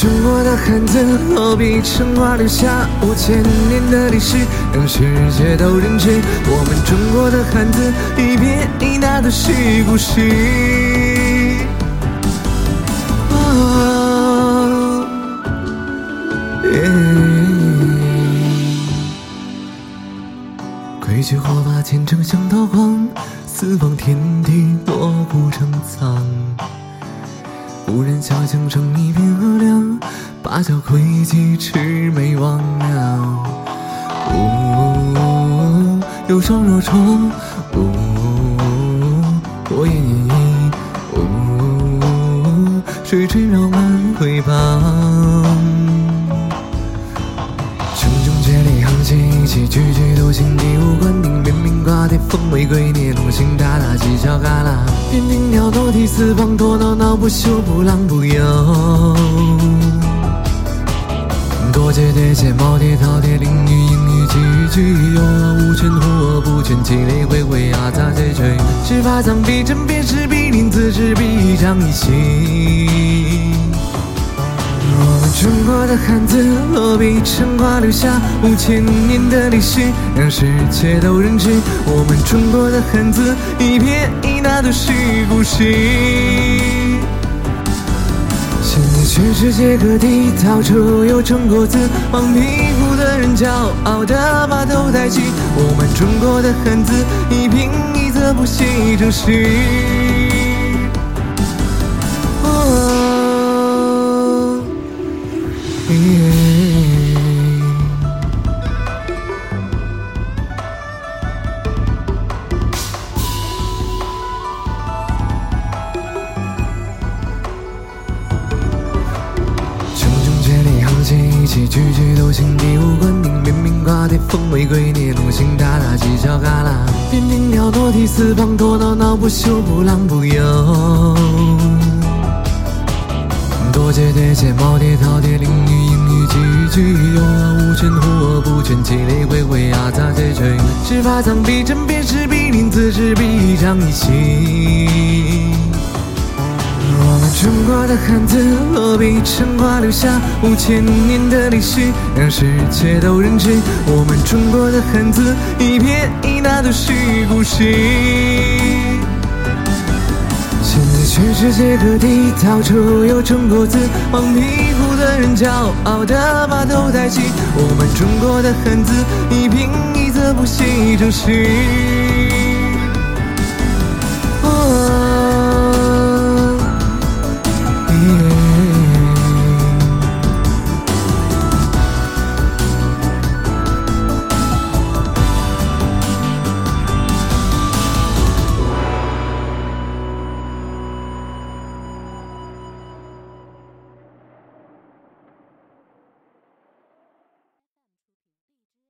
中国的汉字落笔成画，留下五千年的历史，让世界都认知。我们中国的汉字，一撇一捺都是故事。归去火把，虔诚像刀光，四方天地落不成苍。无人小巷成一片河凉，八角魁旗魑魅魍魉。呜，忧伤若愁，呜，火焰隐隐，呜，水锤绕满回旁。一起句句都心底，边名挂铁凤尾龟，孽龙行大大犄角旮旯，边庭鸟多啼四方，多闹闹不休，不浪不游。多节叠节，毛叠饕餮，淋雨阴雨，句句有啊无权或不全，气雷回回啊杂碎吹，执法藏必真，便是必令自知必长一心。中国的汉字落笔成画，留下五千年的历史，让世界都认知。我们中国的汉字一撇一捺都是故事。现在全世界各地到处有中国字，黄皮肤的人骄傲地把头抬起。我们中国的汉字一平一仄不息正史。句句都心底无关，顶边名挂铁凤尾龟，孽龙行大大犄角旮旯，边庭鸟多啼四方，多闹闹不休，不浪不游。多节。叠节，毛叠饕餮，淋雨，句句有啊无权或不全，气雷回回啊杂碎吹，执法藏必真，便是必令自知必长一心。中国的汉字落笔成画，留下五千年的历史，让世界都认知。我们中国的汉字一撇一捺都是故事。世界各地到处有中国字，黄皮肤的人骄傲地把头抬起。我们中国的汉字一平一仄不息正史。